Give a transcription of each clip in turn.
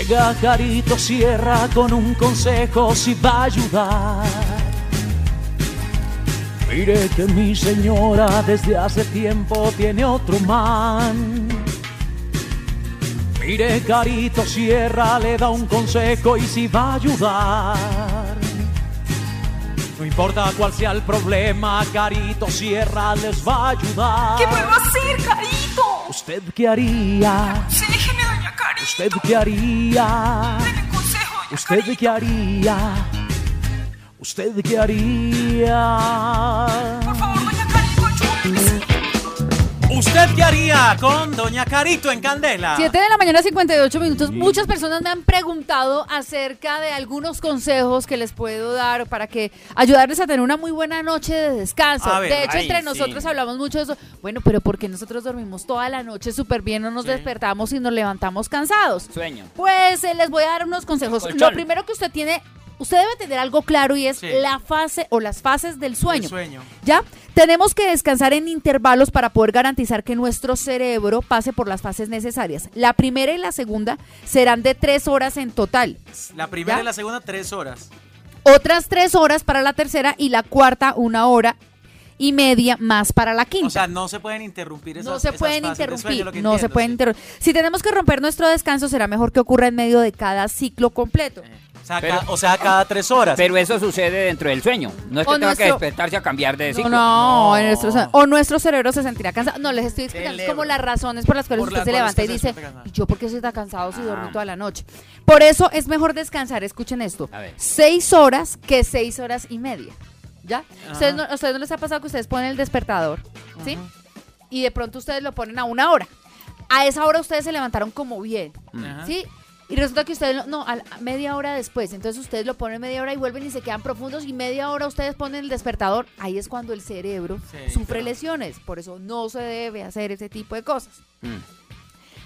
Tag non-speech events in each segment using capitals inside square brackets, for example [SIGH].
Llega Carito Sierra con un consejo si va a ayudar. Mire que mi señora desde hace tiempo tiene otro man. Mire Carito Sierra le da un consejo y si va a ayudar. No importa cuál sea el problema, Carito Sierra les va a ayudar. ¿Qué puedo hacer, Carito? ¿Usted qué haría? Carito. ¿Usted qué haría? ¿Usted qué haría? ¿Usted qué haría? ¿Usted qué haría con Doña Carito en Candela? 7 de la mañana, 58 minutos. Muchas personas me han preguntado acerca de algunos consejos que les puedo dar para que ayudarles a tener una muy buena noche de descanso. Ver, de hecho, ay, entre sí. nosotros hablamos mucho de eso. Bueno, pero porque nosotros dormimos toda la noche súper bien, no nos Sí. despertamos y nos levantamos cansados. Sueño. Pues eh, les voy a dar unos consejos. Colchón. Lo primero que usted tiene, usted debe tener algo claro y es Sí. la fase o las fases del sueño. Sueño. ¿Ya? Tenemos que descansar en intervalos para poder garantizar que nuestro cerebro pase por las fases necesarias. La primera y la segunda serán de tres horas en total. La primera ¿Ya? y la segunda, tres horas. Otras tres horas para la tercera y la cuarta una hora y media más para la quinta. O sea, no se pueden interrumpir esas no se esas pueden sueño, interrumpir, no se pueden sí. interrumpir. Si tenemos que romper nuestro descanso, será mejor que ocurra en medio de cada ciclo completo. O sea, Pero- ca- o sea, cada tres horas. Pero eso sucede dentro del sueño. No es que O tenga nuestro- que despertarse a cambiar de No, ciclo. no, No. en nuestro- o nuestro cerebro se sentirá cansado. No, les estoy explicando como las razones por las cuales Por usted las se levanta y se dice. ¿y yo por qué soy tan cansado si Ah. dormí toda la noche? Por eso es mejor descansar, escuchen esto, A ver. seis horas que seis horas y media. ¿Ya? ¿Ustedes no, ¿A ustedes no les ha pasado que ustedes ponen el despertador? ¿Sí? Y de pronto ustedes lo ponen a una hora. A esa hora ustedes se levantaron como bien. Ajá. ¿Sí? Y resulta que ustedes, lo- no, a media hora después, entonces ustedes lo ponen media hora y vuelven y se quedan profundos y media hora ustedes ponen el despertador, ahí es cuando el cerebro Sí, sufre claro. lesiones, por eso no se debe hacer ese tipo de cosas. Mm.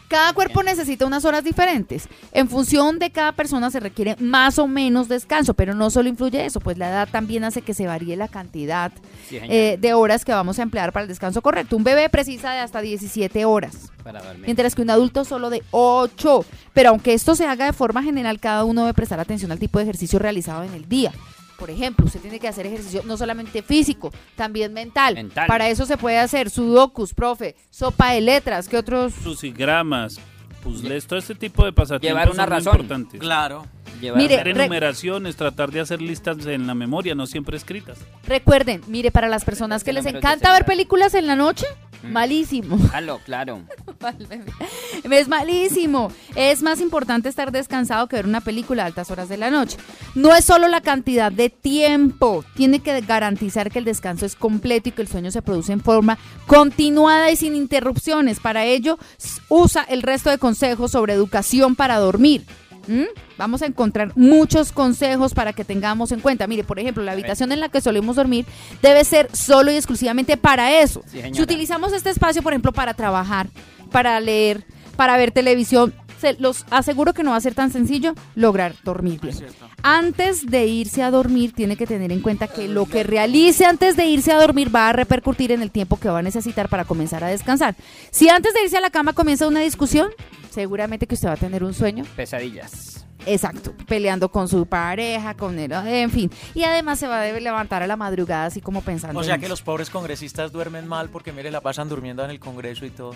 Cada cuerpo necesita unas horas diferentes. En función de cada persona se requiere más o menos descanso, pero no solo influye eso, pues la edad también hace que se varíe la cantidad Sí, eh, de horas que vamos a emplear para el descanso correcto. Un bebé precisa de hasta 17 horas Para mientras que un adulto solo de 8. Pero aunque esto se haga de forma general, cada uno debe prestar atención al tipo de ejercicio realizado en el día. Por ejemplo, usted tiene que hacer ejercicio no solamente físico, también mental. Mental. Para eso se puede hacer sudokus, profe, sopa de letras, ¿qué otros? Crucigramas, puzzles, todo este tipo de pasatiempos Llevar una son razón. importantes. Claro. Llevar- Mire, Hacer enumeraciones, tratar de hacer listas en la memoria, no siempre escritas. Recuerden, mire, para las personas que les encanta ver películas en la noche. Malísimo. [LAUGHS] Halo, claro. Es malísimo. Es más importante estar descansado que ver una película a altas horas de la noche. No es solo la cantidad de tiempo. Tiene que garantizar que el descanso es completo y que el sueño se produce en forma continuada y sin interrupciones. Para ello, usa el resto de consejos sobre educación para dormir. ¿Mm? Vamos a encontrar muchos consejos para que tengamos en cuenta. Mire, por ejemplo, la habitación en la que solemos dormir debe ser solo y exclusivamente para eso. Sí, si utilizamos este espacio, por ejemplo, para trabajar, para leer, para ver televisión, se los aseguro que no va a ser tan sencillo lograr dormir bien. Antes de irse a dormir, tiene que tener en cuenta que lo que realice antes de irse a dormir va a repercutir en el tiempo que va a necesitar para comenzar a descansar. Si antes de irse a la cama comienza una discusión, seguramente que usted va a tener un sueño Pesadillas. Exacto, peleando con su pareja, con él, en fin. Y además se va a levantar a la madrugada así como pensando. O sea en- que los pobres congresistas duermen mal porque, mire, la pasan durmiendo en el Congreso y todo.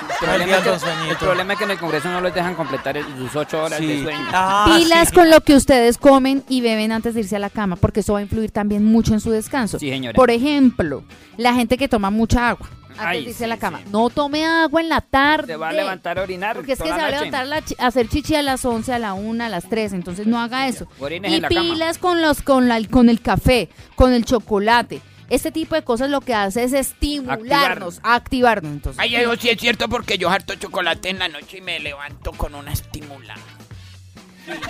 El problema, es que, con sueñito. el problema es que en el Congreso no les dejan completar el- sus ocho horas de sueño. Ah, Pilas sí. con lo que ustedes comen y beben antes de irse a la cama, porque eso va a influir también mucho en su descanso. Sí, señora. Por ejemplo, la gente que toma mucha agua antes Ay, de irse a sí, la cama. sí. No tome agua en la tarde. Se va a levantar a orinar. Porque es que se va a levantar la chi- a hacer chichi a las 11, a la 1, a las 3, entonces no haga eso. Orines Y en la cama. pilas con los con la, con el café, con el chocolate. Este tipo de cosas lo que hace es estimularnos, activarnos. Entonces, Ay, eso sí es cierto porque yo harto chocolate en la noche y me levanto con una estimulada.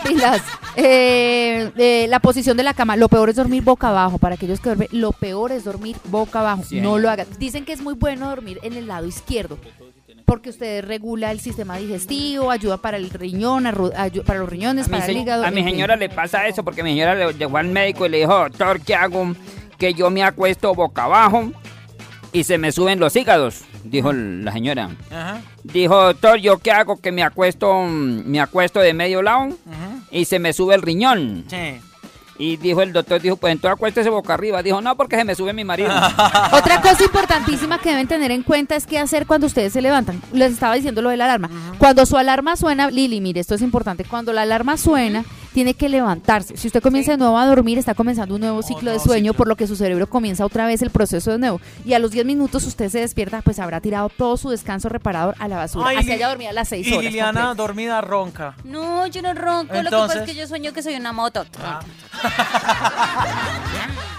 pilas. Eh, eh, la posición de la cama, lo peor es dormir boca abajo. Para aquellos que duermen, lo peor es dormir boca abajo. Sí, no lo hagan. Dicen que es muy bueno dormir en el lado izquierdo. Porque usted regula el sistema digestivo, ayuda para el riñón, para los riñones, para el hígado. a mi señora le pasa eso porque mi señora le llegó al médico y le dijo, doctor, ¿qué hago? Que yo me acuesto boca abajo y se me suben los hígados. dijo la señora. Ajá. Dijo, doctor, ¿yo qué hago? Que me acuesto, mm, me acuesto de medio lado y se me sube el riñón. Sí. Y dijo el doctor, dijo, pues entonces acuéstese boca arriba. Dijo, no, porque se me sube mi marido. [LAUGHS] Otra cosa importantísima que deben tener en cuenta es qué hacer cuando ustedes se levantan. Les estaba diciendo lo de la alarma. Cuando su alarma suena, Lili, mire, esto es importante. Cuando la alarma suena, tiene que levantarse. Si usted comienza de nuevo a dormir, está comenzando un nuevo ciclo de sueño, ciclo. por lo que su cerebro comienza otra vez el proceso de nuevo. Y a los 10 minutos usted se despierta, pues habrá tirado todo su descanso reparador a la basura. Ay, Así haya dormido a las 6 Y horas. Liliana completas. dormida ronca. No, yo no ronco. Lo que Entonces- pasa es que yo sueño que soy una moto. Ah. [LAUGHS]